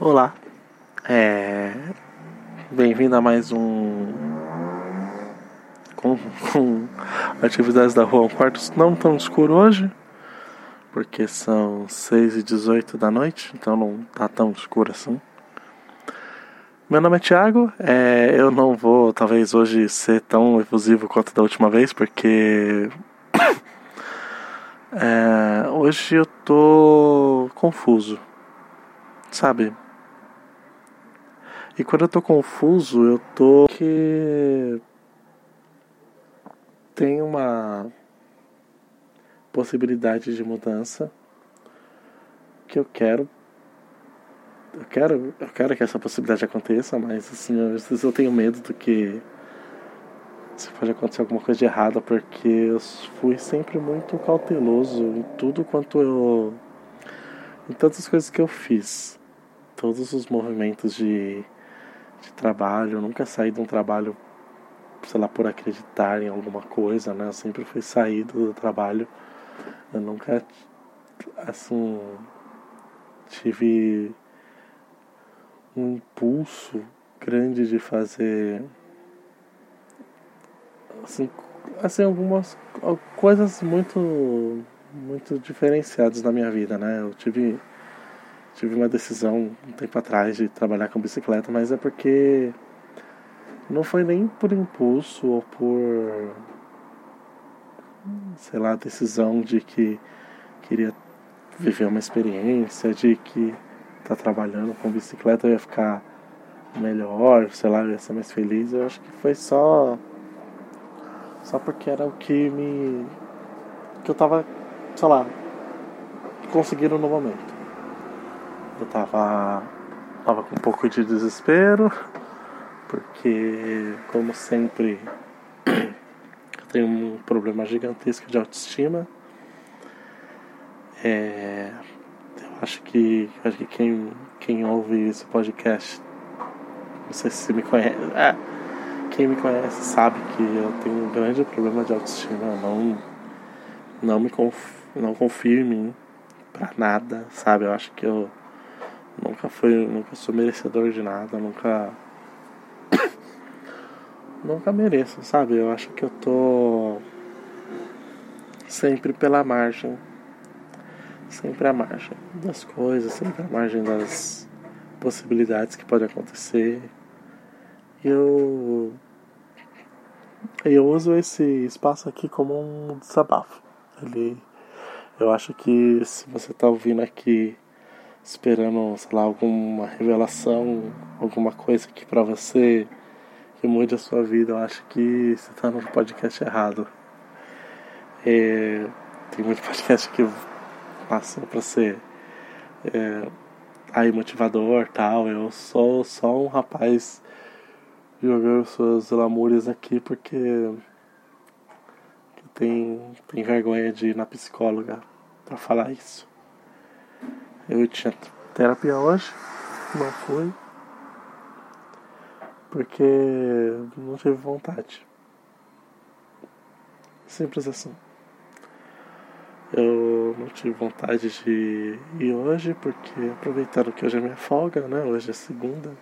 Olá, é... bem-vindo a mais um com, com atividades da rua um quarto não tão escuro hoje, porque são 6 e 18 da noite, então não tá tão escuro assim. Meu nome é Thiago, é, eu não vou talvez hoje ser tão efusivo quanto da última vez, porque é, hoje eu tô confuso, sabe? E quando eu tô confuso, eu tô que tem uma possibilidade de mudança que eu quero eu quero eu quero que essa possibilidade aconteça, mas assim, às vezes eu tenho medo do que se pode acontecer alguma coisa de errada, porque eu fui sempre muito cauteloso em tudo quanto eu em todas as coisas que eu fiz. Todos os movimentos de de trabalho, eu nunca saí de um trabalho, sei lá, por acreditar em alguma coisa, né? Eu sempre fui saído do trabalho. Eu nunca, assim, tive um impulso grande de fazer, assim, assim algumas coisas muito, muito diferenciadas na minha vida, né? Eu tive tive uma decisão um tempo atrás de trabalhar com bicicleta, mas é porque não foi nem por impulso ou por sei lá, decisão de que queria viver uma experiência, de que tá trabalhando com bicicleta eu ia ficar melhor, sei lá, eu ia ser mais feliz. Eu acho que foi só só porque era o que me que eu tava, sei lá, conseguindo no momento. Eu tava, tava com um pouco de desespero, porque, como sempre, eu tenho um problema gigantesco de autoestima. É, eu acho que, acho que quem, quem ouve esse podcast, não sei se me conhece, é, quem me conhece sabe que eu tenho um grande problema de autoestima. Não, não me conf, não confio em mim pra nada, sabe? Eu acho que eu Nunca fui, nunca sou merecedor de nada, nunca nunca mereço, sabe? Eu acho que eu tô sempre pela margem. Sempre à margem das coisas, sempre à margem das possibilidades que podem acontecer. E eu eu uso esse espaço aqui como um desabafo. Ele eu acho que se você está ouvindo aqui esperando, sei lá, alguma revelação, alguma coisa aqui para você que mude a sua vida, eu acho que você tá no podcast errado. É, tem muito podcast que passa para ser é, aí motivador tal. Eu sou só um rapaz jogando suas lamúrias aqui porque tem, tem vergonha de ir na psicóloga para falar isso. Eu tinha terapia hoje, não fui, porque não tive vontade. Simples assim. Eu não tive vontade de ir hoje, porque aproveitando que hoje é minha folga, né? Hoje é segunda,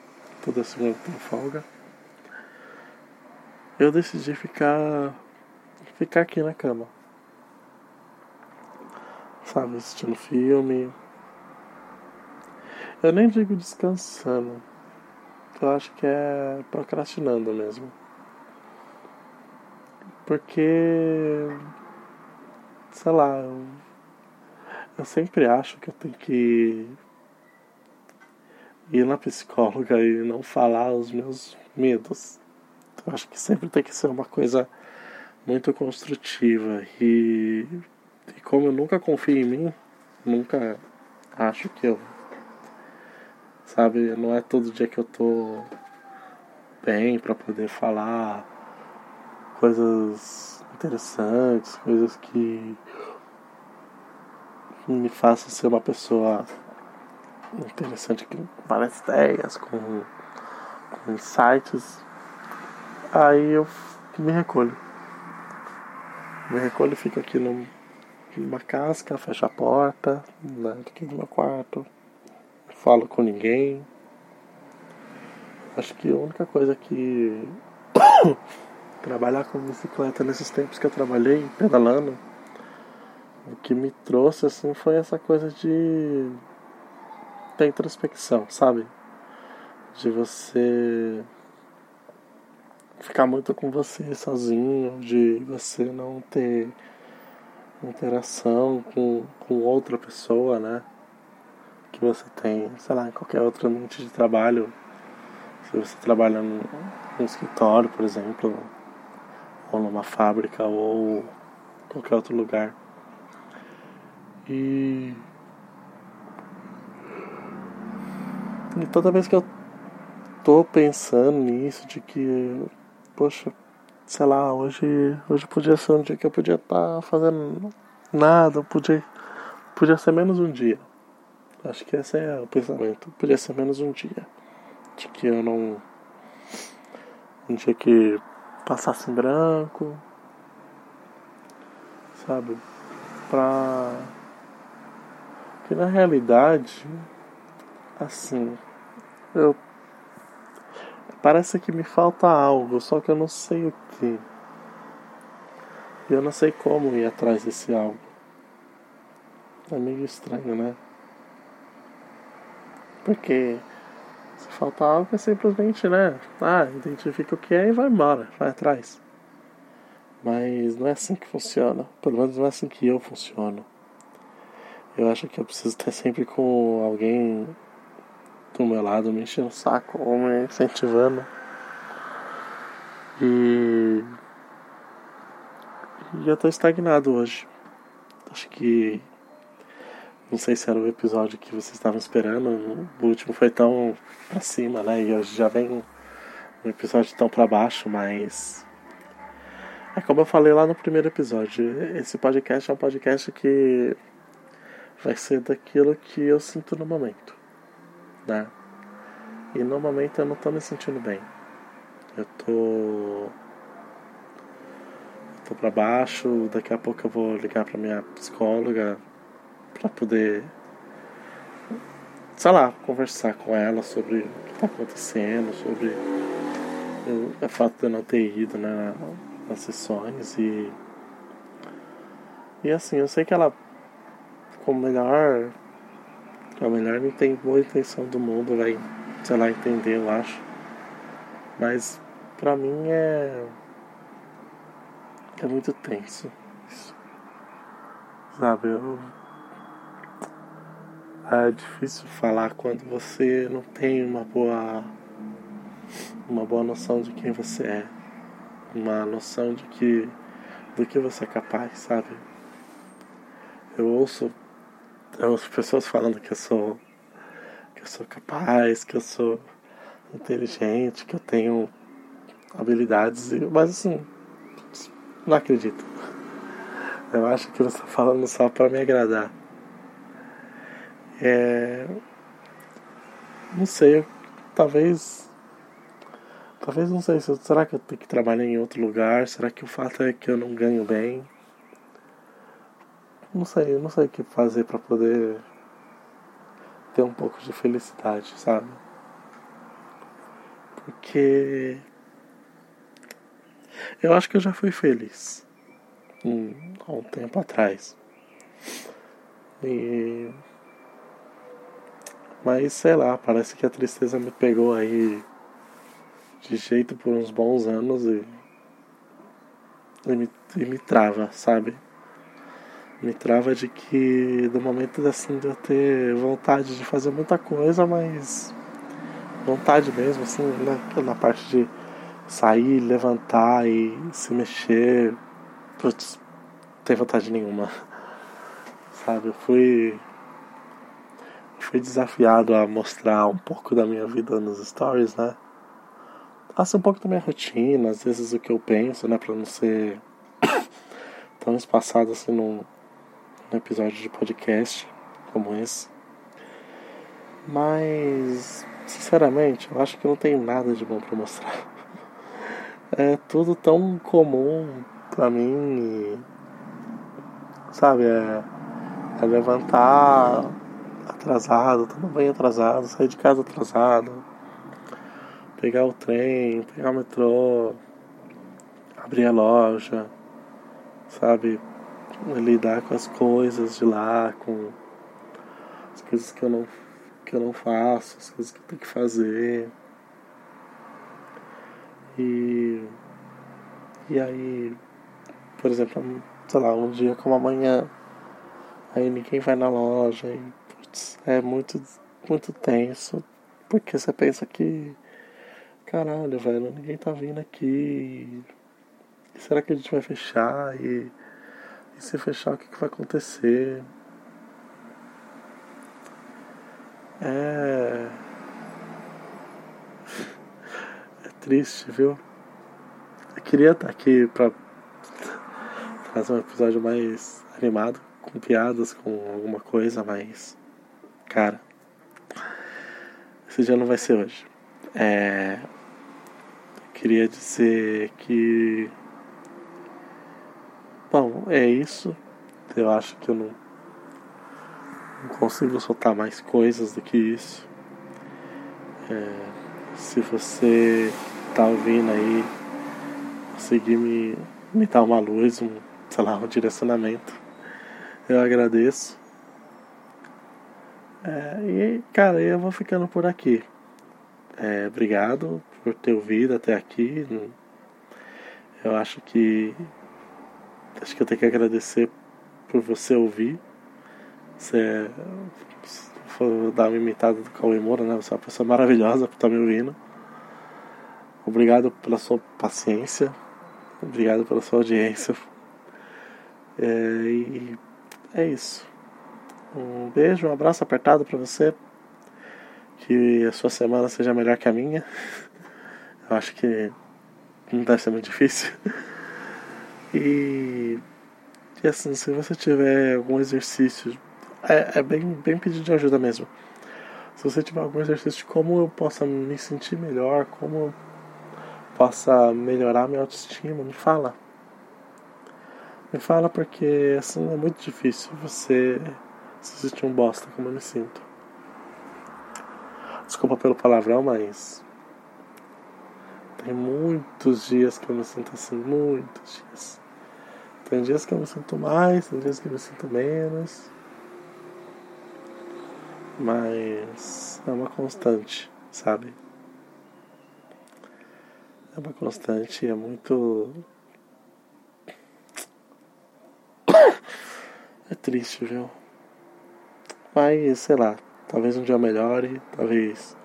toda segunda tem folga. Eu decidi ficar ficar aqui na cama. Sabe, assistindo filme, eu nem digo descansando. Eu acho que é procrastinando mesmo. Porque. Sei lá. Eu, eu sempre acho que eu tenho que ir na psicóloga e não falar os meus medos. Eu acho que sempre tem que ser uma coisa muito construtiva. E, e como eu nunca confio em mim, nunca acho que eu sabe? Não é todo dia que eu tô bem para poder falar coisas interessantes, coisas que me façam ser uma pessoa interessante, com várias ideias, com, com insights. Aí eu me recolho. Me recolho e fico aqui numa casca, fecho a porta, né, aqui no meu quarto falo com ninguém. Acho que a única coisa que trabalhar com bicicleta nesses tempos que eu trabalhei pedalando, o que me trouxe assim foi essa coisa de da introspecção, sabe? De você ficar muito com você sozinho, de você não ter interação com, com outra pessoa, né? Que você tem, sei lá, em qualquer outro ambiente de trabalho. Se você trabalha num, escritório, por exemplo, ou numa fábrica, ou qualquer outro lugar. E. E toda vez que eu tô pensando nisso, de que, poxa, sei lá, hoje, hoje podia ser um dia que eu podia estar tá fazendo nada, podia, podia ser menos um dia. Acho que esse é o pensamento. Podia ser menos um dia. De que eu não. Um dia que passasse em branco. Sabe? Pra. Que na realidade. Assim. Eu Parece que me falta algo, só que eu não sei o que. E eu não sei como ir atrás desse algo. É meio estranho, né? Porque se falta algo é simplesmente, né? Ah, identifica o que é e vai embora, vai atrás. Mas não é assim que funciona. Pelo menos não é assim que eu funciono. Eu acho que eu preciso estar sempre com alguém do meu lado me enchendo o saco ou me incentivando. E. E eu tô estagnado hoje. Acho que. Não sei se era o episódio que vocês estavam esperando. O último foi tão pra cima, né? E hoje já vem um episódio tão pra baixo, mas. É como eu falei lá no primeiro episódio. Esse podcast é um podcast que vai ser daquilo que eu sinto no momento né? E no momento eu não tô me sentindo bem. Eu tô. tô pra baixo, daqui a pouco eu vou ligar pra minha psicóloga pra poder. sei lá, conversar com ela sobre o que tá acontecendo, sobre o, o fato de eu não ter ido né, nas sessões e. E assim, eu sei que ela, com melhor a melhor não tem boa intenção do mundo, vai, sei lá, entender, eu acho. Mas pra mim é. É muito tenso. Isso. Sabe, eu. É difícil falar quando você não tem uma boa. Uma boa noção de quem você é. Uma noção de que. do que você é capaz, sabe? Eu ouço as pessoas falando que eu sou que eu sou capaz, que eu sou inteligente, que eu tenho habilidades, mas assim, não acredito. Eu acho que você está falando só para me agradar. É... Não sei, talvez. Talvez não sei se será que eu tenho que trabalhar em outro lugar? Será que o fato é que eu não ganho bem? não sei, não sei o que fazer para poder ter um pouco de felicidade, sabe? Porque eu acho que eu já fui feliz um, há um tempo atrás. E mas sei lá, parece que a tristeza me pegou aí de jeito por uns bons anos e, e, me, e me trava, sabe? me trava de que do momento assim de eu ter vontade de fazer muita coisa, mas vontade mesmo, assim, na, na parte de sair, levantar e se mexer, putz, não tem vontade nenhuma. Sabe, eu fui fui desafiado a mostrar um pouco da minha vida nos stories, né? Assim, um pouco da minha rotina, às vezes o que eu penso, né, pra não ser tão espaçado assim num um episódio de podcast como esse. Mas, sinceramente, eu acho que não tem nada de bom para mostrar. É tudo tão comum pra mim. E, sabe, é, é levantar, atrasado, tomar banho atrasado, sair de casa atrasado, pegar o trem, pegar o metrô, abrir a loja, sabe? Lidar com as coisas de lá, com as coisas que eu não, que eu não faço, as coisas que eu tenho que fazer. E, e aí, por exemplo, sei lá, um dia como amanhã, aí ninguém vai na loja e putz, é muito, muito tenso, porque você pensa que caralho, velho, ninguém tá vindo aqui. E será que a gente vai fechar? E, e se fechar, o que, que vai acontecer? É. É triste, viu? Eu queria estar aqui pra fazer um episódio mais animado, com piadas, com alguma coisa, mas. Cara. Esse dia não vai ser hoje. É queria dizer que. Bom, é isso. Eu acho que eu não, não consigo soltar mais coisas do que isso. É, se você tá ouvindo aí, conseguir me, me dar uma luz, um, sei lá, um direcionamento, eu agradeço. É, e, cara, eu vou ficando por aqui. É, obrigado por ter ouvido até aqui. Eu acho que. Acho que eu tenho que agradecer por você ouvir. Você for dar uma imitada do Cauê Moura, né? Você é uma pessoa maravilhosa por estar me ouvindo. Obrigado pela sua paciência. Obrigado pela sua audiência. É, e é isso. Um beijo, um abraço apertado para você. Que a sua semana seja melhor que a minha. Eu acho que não deve ser muito difícil. E, e assim, se você tiver algum exercício, é, é bem, bem pedido de ajuda mesmo. Se você tiver algum exercício de como eu possa me sentir melhor, como eu possa melhorar minha autoestima, me fala. Me fala porque assim é muito difícil você se sentir um bosta como eu me sinto. Desculpa pelo palavrão, mas. Tem muitos dias que eu me sinto assim, muitos dias. Tem dias que eu me sinto mais, tem dias que eu me sinto menos. Mas é uma constante, sabe? É uma constante, é muito. É triste, viu? Mas, sei lá, Talvez um dia melhore, talvez.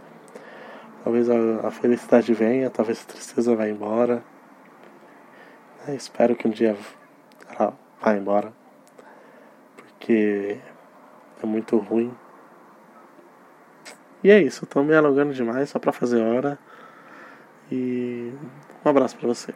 Talvez a, a felicidade venha, talvez a tristeza vá embora. É, espero que um dia ela vá embora. Porque é muito ruim. E é isso, tô me alongando demais só pra fazer hora. E um abraço pra você.